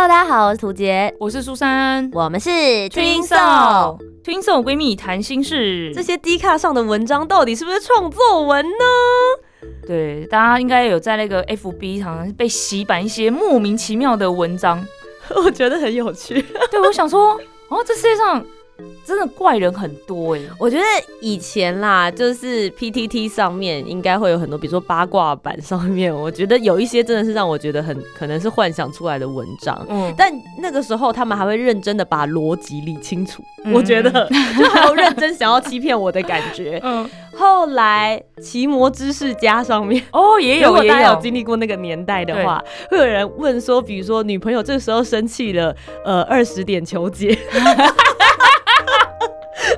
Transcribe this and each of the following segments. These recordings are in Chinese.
Hello，大家好，我是涂杰，我是苏珊，我们是 Twinso Twinso 闺蜜谈心事。这些 D 卡上的文章到底是不是创作文呢？对，大家应该有在那个 FB 好像被洗版一些莫名其妙的文章，我觉得很有趣。对，我想说，哦，这世界上。真的怪人很多哎，我觉得以前啦，就是 P T T 上面应该会有很多，比如说八卦版上面，我觉得有一些真的是让我觉得很可能是幻想出来的文章。嗯，但那个时候他们还会认真的把逻辑理清楚，我觉得就还有认真想要欺骗我的感觉。嗯，后来奇摩知识家上面 哦也有，大家有经历过那个年代的话，会有人问说，比如说女朋友这时候生气了，呃，二十点求解。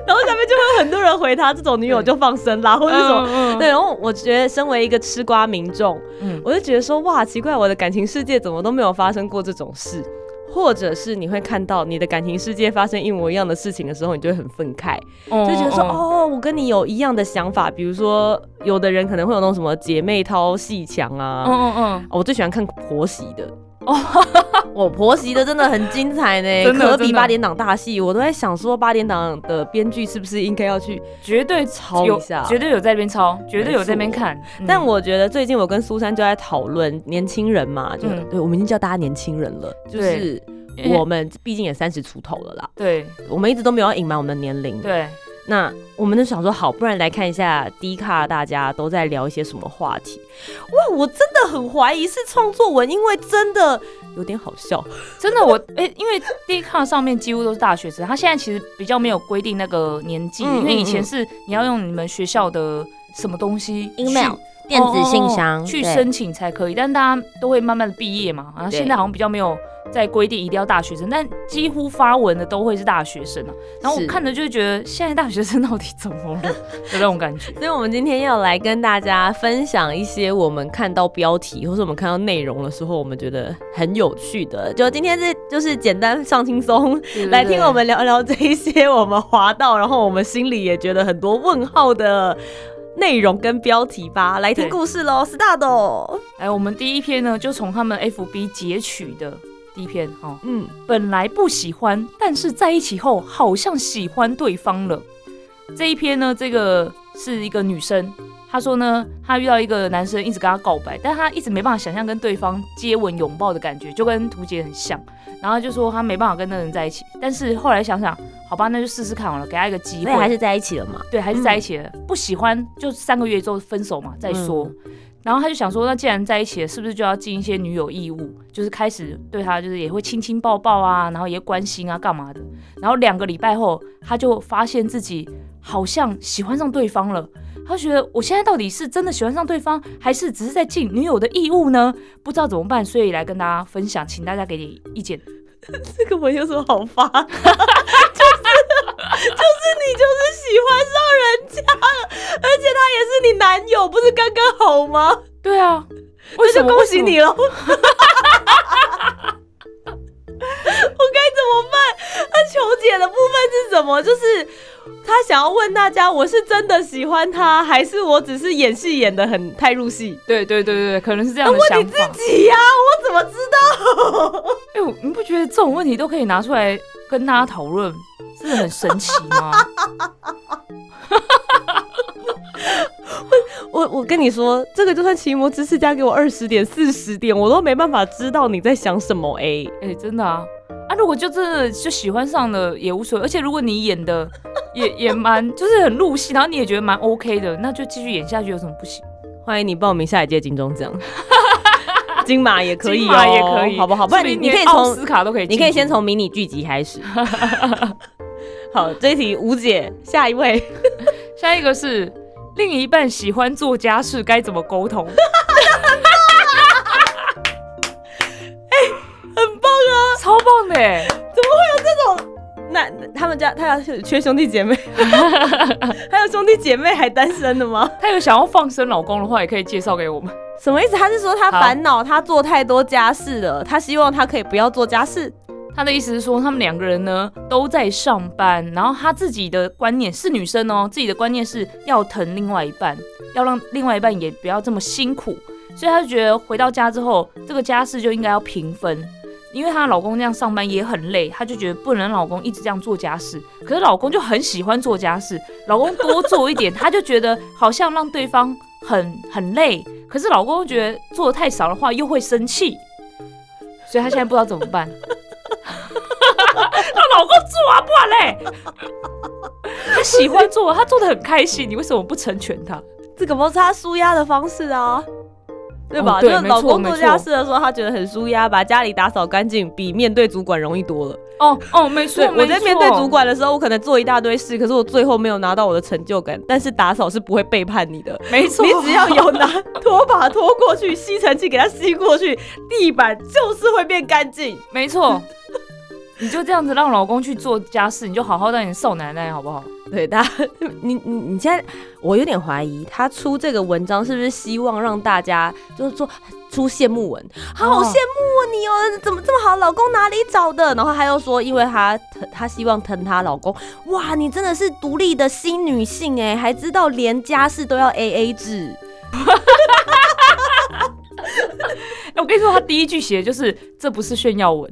然后下面就会有很多人回他，这种女友就放生啦，或者什么。对，然后我觉得身为一个吃瓜民众，我就觉得说，哇，奇怪，我的感情世界怎么都没有发生过这种事，或者是你会看到你的感情世界发生一模一样的事情的时候，你就会很愤慨，就觉得说，哦，我跟你有一样的想法。比如说，有的人可能会有那种什么姐妹淘戏墙啊，嗯嗯嗯，我最喜欢看婆媳的。哦，我婆媳的真的很精彩呢，可比八点档大戏。我都在想说，八点档的编剧是不是应该要去绝对抄一下，绝对有在那边抄，绝对有在那边看。但我觉得最近我跟苏珊就在讨论年轻人嘛，就对我们已经叫大家年轻人了，就是我们毕竟也三十出头了啦。对，我们一直都没有隐瞒我们的年龄。对。那我们就想说，好，不然来看一下 D 卡，大家都在聊一些什么话题？哇，我真的很怀疑是创作文，因为真的有点好笑。真的，我 哎，因为 D 卡上面几乎都是大学生，他现在其实比较没有规定那个年纪，因为以前是你要用你们学校的什么东西，email。电子信箱去申请才可以，但大家都会慢慢的毕业嘛。然后现在好像比较没有在规定一定要大学生，但几乎发文的都会是大学生啊。然后我看着就会觉得，现在大学生到底怎么了？有那种感觉。所以，我们今天要来跟大家分享一些我们看到标题或是我们看到内容的时候，我们觉得很有趣的。就今天这就是简单上轻松，来听我们聊聊这一些我们滑到，然后我们心里也觉得很多问号的。内容跟标题吧，来听故事喽，start！哎，我们第一篇呢，就从他们 FB 截取的第一篇哈，嗯，本来不喜欢，但是在一起后好像喜欢对方了。这一篇呢，这个是一个女生，她说呢，他遇到一个男生一直跟他告白，但他一直没办法想象跟对方接吻拥抱的感觉，就跟图姐很像。然后就说他没办法跟那个人在一起，但是后来想想。好吧，那就试试看好了，给他一个机会。还是在一起了嘛？对，还是在一起了。不喜欢就三个月之后分手嘛，再说。然后他就想说，那既然在一起了，是不是就要尽一些女友义务？就是开始对他，就是也会亲亲抱抱啊，然后也关心啊，干嘛的？然后两个礼拜后，他就发现自己好像喜欢上对方了。他觉得我现在到底是真的喜欢上对方，还是只是在尽女友的义务呢？不知道怎么办，所以来跟大家分享，请大家给点意见。这个文有什么好发？就是 就是你就是喜欢上人家了，而且他也是你男友，不是刚刚好吗？对啊，那就恭喜你了。我该怎么办？他求解的部分是什么？就是他想要问大家，我是真的喜欢他，还是我只是演戏演的很太入戏？对对对对可能是这样的想法。问你自己呀，我怎么知道？哎，你不觉得这种问题都可以拿出来跟大家讨论，真的很神奇吗？我我跟你说，这个就算奇摩知识加给我二十点、四十点，我都没办法知道你在想什么。哎哎，真的啊啊！如果就真的就喜欢上了也无所谓，而且如果你演的 也也蛮就是很入戏，然后你也觉得蛮 OK 的，那就继续演下去有什么不行？欢迎你报名下一届金钟奖，金马也可以哦，也可以，好不好？不然你你可以从斯卡都可以，你可以先从迷你剧集开始。好，这一题无解。下一位，下一个是。另一半喜欢做家事，该怎么沟通？哎，很棒啊，超棒的！怎么会有这种那他们家他要缺兄弟姐妹，还有兄弟姐妹还单身的吗？他有想要放生老公的话，也可以介绍给我们。什么意思？他是说他烦恼他做太多家事了，他希望他可以不要做家事。他的意思是说，他们两个人呢都在上班，然后他自己的观念是女生哦，自己的观念是要疼另外一半，要让另外一半也不要这么辛苦，所以他就觉得回到家之后，这个家事就应该要平分。因为她老公这样上班也很累，她就觉得不能老公一直这样做家事。可是老公就很喜欢做家事，老公多做一点，她就觉得好像让对方很很累。可是老公觉得做的太少的话又会生气，所以她现在不知道怎么办。让老公做啊，不然嘞，他喜欢做，他做的很开心，你为什么不成全他？这个不是他舒压的方式啊。对吧？就是老公做家事的时候，他觉得很舒压，把家里打扫干净，比面对主管容易多了。哦哦，没错。我在面对主管的时候，我可能做一大堆事，可是我最后没有拿到我的成就感。但是打扫是不会背叛你的，没错。你只要有拿 拖把拖过去，吸尘器给它吸过去，地板就是会变干净。没错。你就这样子让老公去做家事，你就好好当你少奶奶好不好？对，他，你你你现在，我有点怀疑他出这个文章是不是希望让大家就是做出羡慕文，好羡慕你哦，怎么这么好，老公哪里找的？然后他又说，因为他他希望疼他老公，哇，你真的是独立的新女性哎，还知道连家事都要 A A 制。我跟你说，他第一句写的就是这不是炫耀文。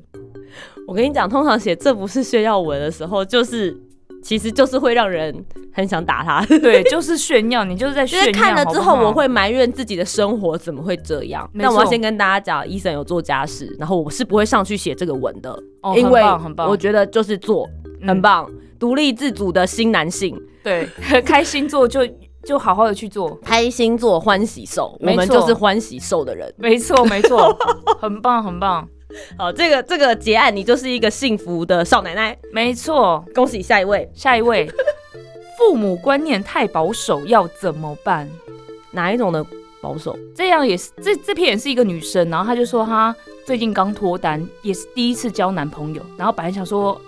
我跟你讲，通常写这不是炫耀文的时候，就是其实就是会让人很想打他。对，就是炫耀，你就是在炫耀。看了之后，我会埋怨自己的生活怎么会这样。那我要先跟大家讲，医生有做家事，然后我是不会上去写这个文的，因为我觉得就是做很棒，独立自主的新男性。对，开心做就就好好的去做，开心做欢喜受，我们就是欢喜受的人。没错，没错，很棒，很棒。好，这个这个结案，你就是一个幸福的少奶奶。没错，恭喜下一位，下一位。父母观念太保守，要怎么办？哪一种的保守？这样也是，这这篇也是一个女生，然后她就说她最近刚脱单，也是第一次交男朋友，然后本来想说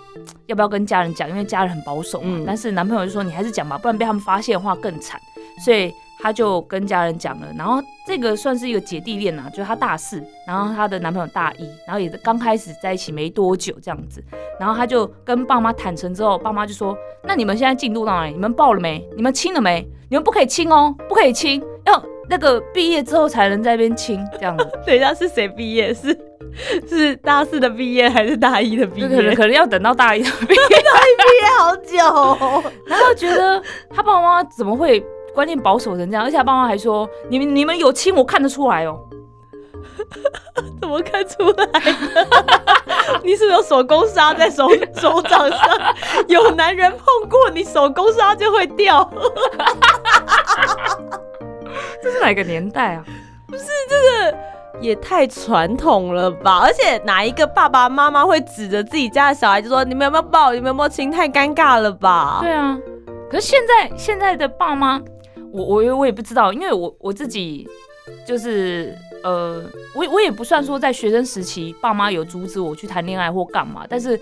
要不要跟家人讲，因为家人很保守嘛，但是男朋友就说你还是讲吧，不然被他们发现的话更惨，所以。她就跟家人讲了，然后这个算是一个姐弟恋呐，就是她大四，然后她的男朋友大一，然后也是刚开始在一起没多久这样子，然后她就跟爸妈坦诚之后，爸妈就说：“那你们现在进度到哪里？你们报了没？你们亲了没？你们不可以亲哦，不可以亲，要那个毕业之后才能在那边亲这样子。”等一下是谁毕业？是是大四的毕业还是大一的毕业？可能可能要等到大一的毕业，大一毕业好久，然后觉得他爸爸妈妈怎么会？观念保守成这样，而且他爸妈还说：“你们你们有亲，我看得出来哦。”怎么看出来？你是不是有手工纱在手手掌上？有男人碰过你手工纱就会掉。这是哪个年代啊？不是这个也太传统了吧？而且哪一个爸爸妈妈会指着自己家的小孩就说：“你们有没有抱？你们有没有亲？”太尴尬了吧？对啊。可是现在现在的爸妈。我我我也不知道，因为我我自己就是呃，我我也不算说在学生时期爸妈有阻止我去谈恋爱或干嘛，但是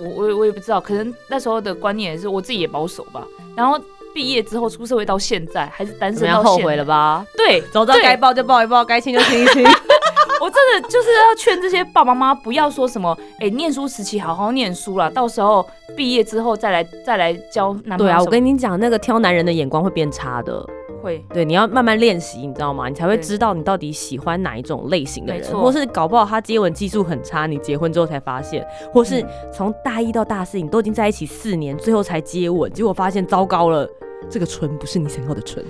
我我我也不知道，可能那时候的观念也是我自己也保守吧。然后毕业之后出社会到现在还是单身，要后悔了吧？对，早知道该抱就抱一抱，该亲就亲一亲。我真的就是要劝这些爸爸妈妈不要说什么，哎，念书时期好好念书啦，到时候毕业之后再来再来交男朋友。对啊，我跟你讲，那个挑男人的眼光会变差的。会，对，你要慢慢练习，你知道吗？你才会知道你到底喜欢哪一种类型的人，或是搞不好他接吻技术很差，你结婚之后才发现，或是从大一到大四你都已经在一起四年，最后才接吻，结果发现糟糕了，这个唇不是你想要的唇。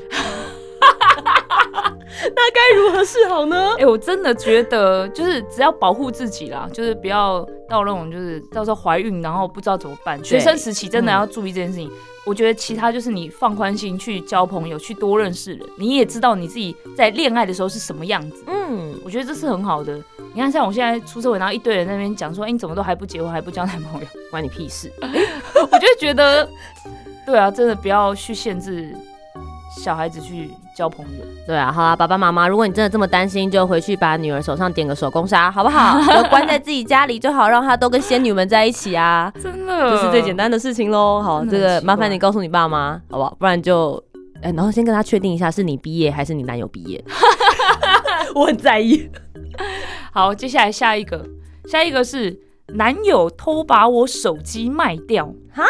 那该如何是好呢？哎，我真的觉得就是只要保护自己啦，就是不要到那种就是到时候怀孕然后不知道怎么办。学生时期真的要注意这件事情。我觉得其他就是你放宽心去交朋友，去多认识人，你也知道你自己在恋爱的时候是什么样子。嗯，我觉得这是很好的。你看，像我现在出社会，然后一堆人那边讲说，哎，你怎么都还不结婚，还不交男朋友，关你屁事。我就觉得，对啊，真的不要去限制小孩子去。交朋友。对啊，好啊，爸爸妈妈，如果你真的这么担心，就回去把女儿手上点个手工纱，好不好？就关在自己家里就好，让她都跟仙女们在一起啊！真的，这是最简单的事情喽。好，这个麻烦你告诉你爸妈，好不好？不然就，哎，然后先跟他确定一下，是你毕业还是你男友毕业？我很在意。好，接下来下一个，下一个是男友偷把我手机卖掉哈。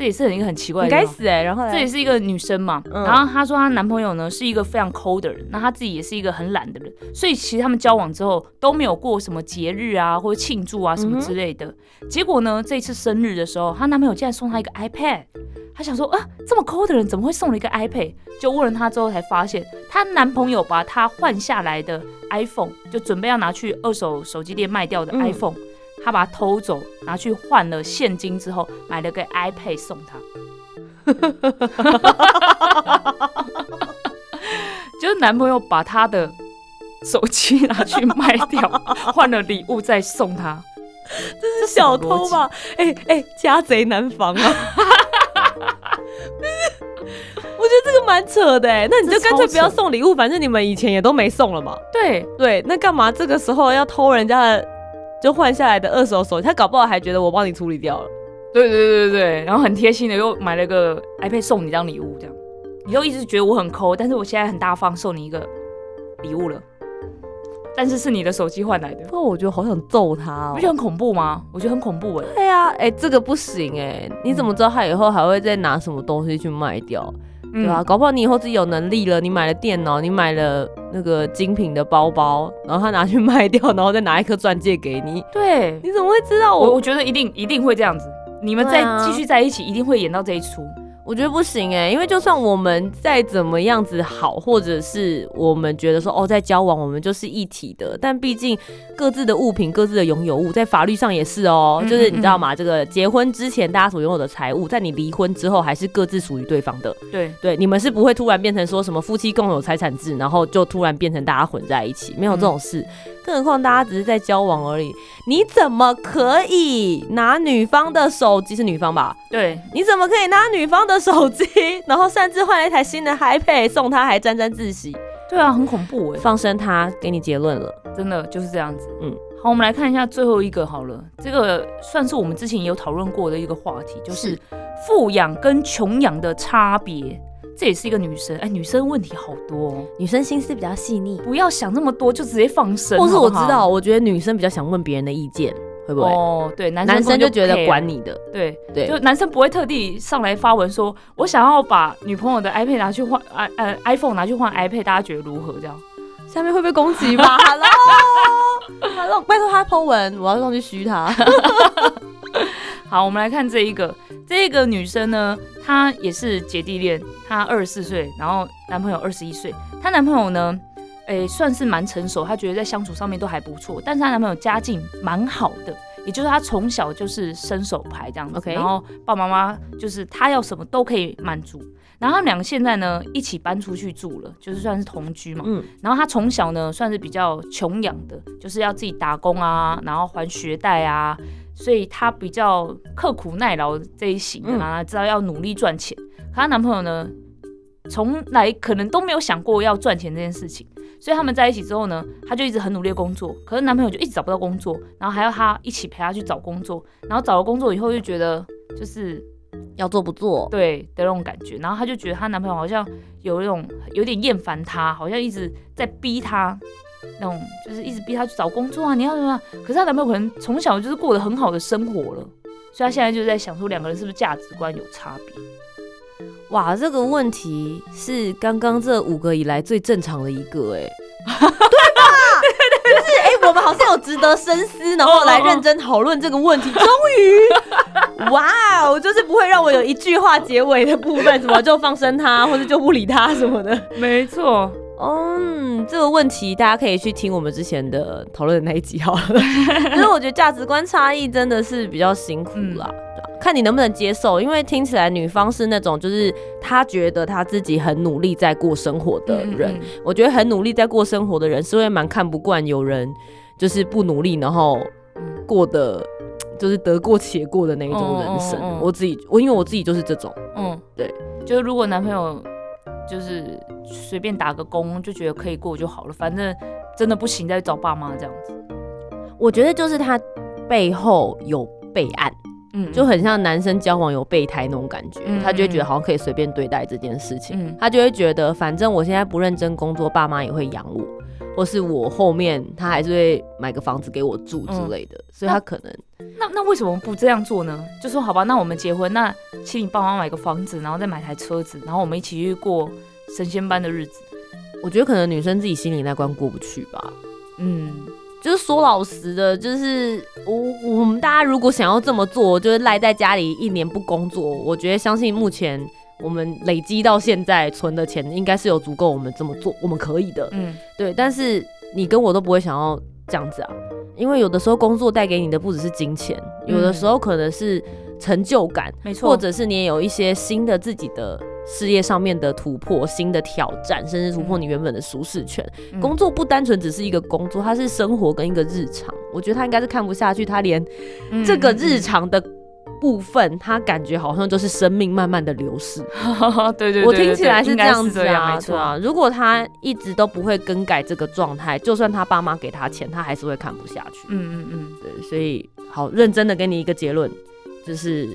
这也是很一个很奇怪的，该死哎！然后这也是一个女生嘛，然后她说她男朋友呢是一个非常抠的人，那她自己也是一个很懒的人，所以其实他们交往之后都没有过什么节日啊或者庆祝啊什么之类的。结果呢，这次生日的时候，她男朋友竟然送她一个 iPad，她想说啊，这么抠的人怎么会送了一个 iPad？就问了她之后才发现，她男朋友把她换下来的 iPhone，就准备要拿去二手手机店卖掉的 iPhone。他把它偷走，拿去换了现金之后，买了个 iPad 送他。就是男朋友把他的手机拿去卖掉，换了礼物再送他。这是小偷吧？哎哎，家贼难防啊！我觉得这个蛮扯的哎。那你就干脆不要送礼物，反正你们以前也都没送了嘛。对对，那干嘛这个时候要偷人家的？就换下来的二手手机，他搞不好还觉得我帮你处理掉了。对对对对对，然后很贴心的又买了个 iPad 送你当礼物，这样你又一直觉得我很抠，但是我现在很大方送你一个礼物了，但是是你的手机换来的。不过我觉得好想揍他，不觉得很恐怖吗？我觉得很恐怖哎。对啊，哎，这个不行哎，你怎么知道他以后还会再拿什么东西去卖掉？对吧？搞不好你以后自己有能力了，你买了电脑，你买了那个精品的包包，然后他拿去卖掉，然后再拿一颗钻戒给你。对，你怎么会知道？我我觉得一定一定会这样子，你们再继续在一起，一定会演到这一出。我觉得不行哎，因为就算我们再怎么样子好，或者是我们觉得说哦，在交往我们就是一体的，但毕竟各自的物品、各自的拥有物，在法律上也是哦，就是你知道吗？这个结婚之前大家所拥有的财物，在你离婚之后还是各自属于对方的。对对，你们是不会突然变成说什么夫妻共有财产制，然后就突然变成大家混在一起，没有这种事。更何况大家只是在交往而已，你怎么可以拿女方的手机？是女方吧？对，你怎么可以拿女方的手机，然后擅自换了一台新的 iPad 送她，还沾沾自喜？对啊，很恐怖哎！放生他，给你结论了，真的就是这样子。嗯，好，我们来看一下最后一个好了，这个算是我们之前也有讨论过的一个话题，就是富养跟穷养的差别。这也是一个女生，哎，女生问题好多，女生心思比较细腻，不要想那么多，就直接放生。或是我知道，我觉得女生比较想问别人的意见，会不会？哦，对，男男生就觉得管你的，对对，就男生不会特地上来发文说，我想要把女朋友的 iPad 拿去换，呃呃，iPhone 拿去换 iPad，大家觉得如何？这样下面会被攻击吧？Hello，Hello，拜托他 po 文，我要上去嘘他。好，我们来看这一个，这个女生呢，她也是姐弟恋，她二十四岁，然后男朋友二十一岁。她男朋友呢，诶，算是蛮成熟，她觉得在相处上面都还不错。但是她男朋友家境蛮好的，也就是她从小就是伸手牌这样子，然后爸爸妈妈就是她要什么都可以满足。然后他们两个现在呢一起搬出去住了，就是算是同居嘛。嗯。然后她从小呢算是比较穷养的，就是要自己打工啊，然后还学贷啊。所以她比较刻苦耐劳这一型的，然后知道要努力赚钱。可她男朋友呢，从来可能都没有想过要赚钱这件事情。所以他们在一起之后呢，她就一直很努力工作，可是男朋友就一直找不到工作，然后还要她一起陪她去找工作。然后找了工作以后，就觉得就是要做不做，对的那种感觉。然后她就觉得她男朋友好像有一种有点厌烦她，好像一直在逼她。那种就是一直逼她去找工作啊，你要什么？可是她男朋友可能从小就是过得很好的生活了，所以她现在就在想说，两个人是不是价值观有差别？哇，这个问题是刚刚这五个以来最正常的一个，哎，对吧？就是哎，我们好像有值得深思，然后来认真讨论这个问题。终于，哇哦，就是不会让我有一句话结尾的部分，什么就放生他，或者就不理他什么的。没错。嗯，这个问题大家可以去听我们之前的讨论的那一集好了。因为我觉得价值观差异真的是比较辛苦啦，看你能不能接受。因为听起来女方是那种就是她觉得她自己很努力在过生活的人，我觉得很努力在过生活的人是会蛮看不惯有人就是不努力，然后过得就是得过且过的那一种人生。我自己我因为我自己就是这种，嗯，对，就是如果男朋友。就是随便打个工就觉得可以过就好了，反正真的不行再找爸妈这样子。我觉得就是他背后有备案。嗯，就很像男生交往有备胎那种感觉，他就会觉得好像可以随便对待这件事情，他就会觉得反正我现在不认真工作，爸妈也会养我，或是我后面他还是会买个房子给我住之类的，所以他可能那那为什么不这样做呢？就说好吧，那我们结婚，那请你帮忙买个房子，然后再买台车子，然后我们一起去过神仙般的日子。我觉得可能女生自己心里那关过不去吧，嗯。就是说老实的，就是我我们大家如果想要这么做，就是赖在家里一年不工作，我觉得相信目前我们累积到现在存的钱，应该是有足够我们这么做，我们可以的。嗯，对。但是你跟我都不会想要这样子啊，因为有的时候工作带给你的不只是金钱，有的时候可能是成就感，没错，或者是你也有一些新的自己的。事业上面的突破、新的挑战，甚至突破你原本的舒适圈。工作不单纯只是一个工作，它是生活跟一个日常。我觉得他应该是看不下去，他连这个日常的部分，他感觉好像就是生命慢慢的流逝。对对，我听起来是这样子啊，对啊。如果他一直都不会更改这个状态，就算他爸妈给他钱，他还是会看不下去。嗯嗯嗯，对。所以，好认真的给你一个结论，就是。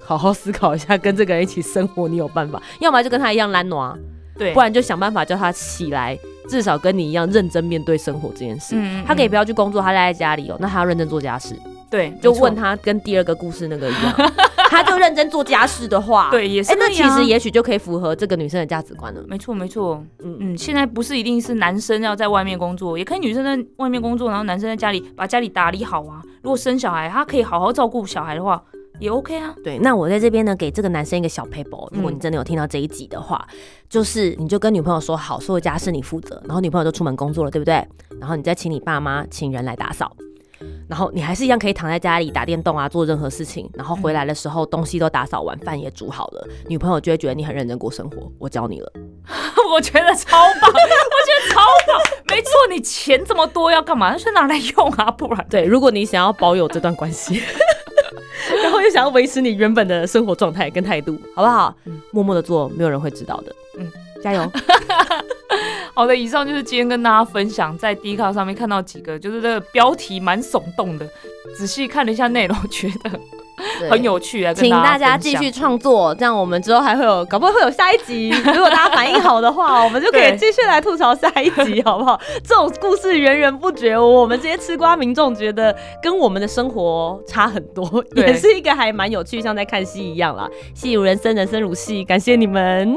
好好思考一下，跟这个人一起生活，你有办法？要么就跟他一样懒惰，对，不然就想办法叫他起来，至少跟你一样认真面对生活这件事。嗯，他可以不要去工作，他待在家里哦，那他要认真做家事。对，就问他跟第二个故事那个一样，他就认真做家事的话，对，也是。那其实也许就可以符合这个女生的价值观了。没错，没错。嗯嗯，现在不是一定是男生要在外面工作，也可以女生在外面工作，然后男生在家里把家里打理好啊。如果生小孩，他可以好好照顾小孩的话。也 OK 啊，对，那我在这边呢，给这个男生一个小 paper，如果你真的有听到这一集的话，就是你就跟女朋友说好，所有家事你负责，然后女朋友就出门工作了，对不对？然后你再请你爸妈请人来打扫，然后你还是一样可以躺在家里打电动啊，做任何事情，然后回来的时候东西都打扫完，饭也煮好了，女朋友就会觉得你很认真过生活。我教你了，我觉得超棒，我觉得超棒，没错，你钱这么多要干嘛？那是拿来用啊，不然对，如果你想要保有这段关系。然后又想要维持你原本的生活状态跟态度，好不好？默默的做，没有人会知道的。嗯，加油。好的，以上就是今天跟大家分享，在 D 卡上面看到几个，就是这个标题蛮耸动的，仔细看了一下内容，觉得。很有趣啊！请大家继续创作，这样我们之后还会有，搞不好会有下一集。如果大家反应好的话，我们就可以继续来吐槽下一集，好不好？这种故事源源不绝，我们这些吃瓜民众觉得跟我们的生活差很多，也是一个还蛮有趣，像在看戏一样啦。戏如人生，人生如戏，感谢你们。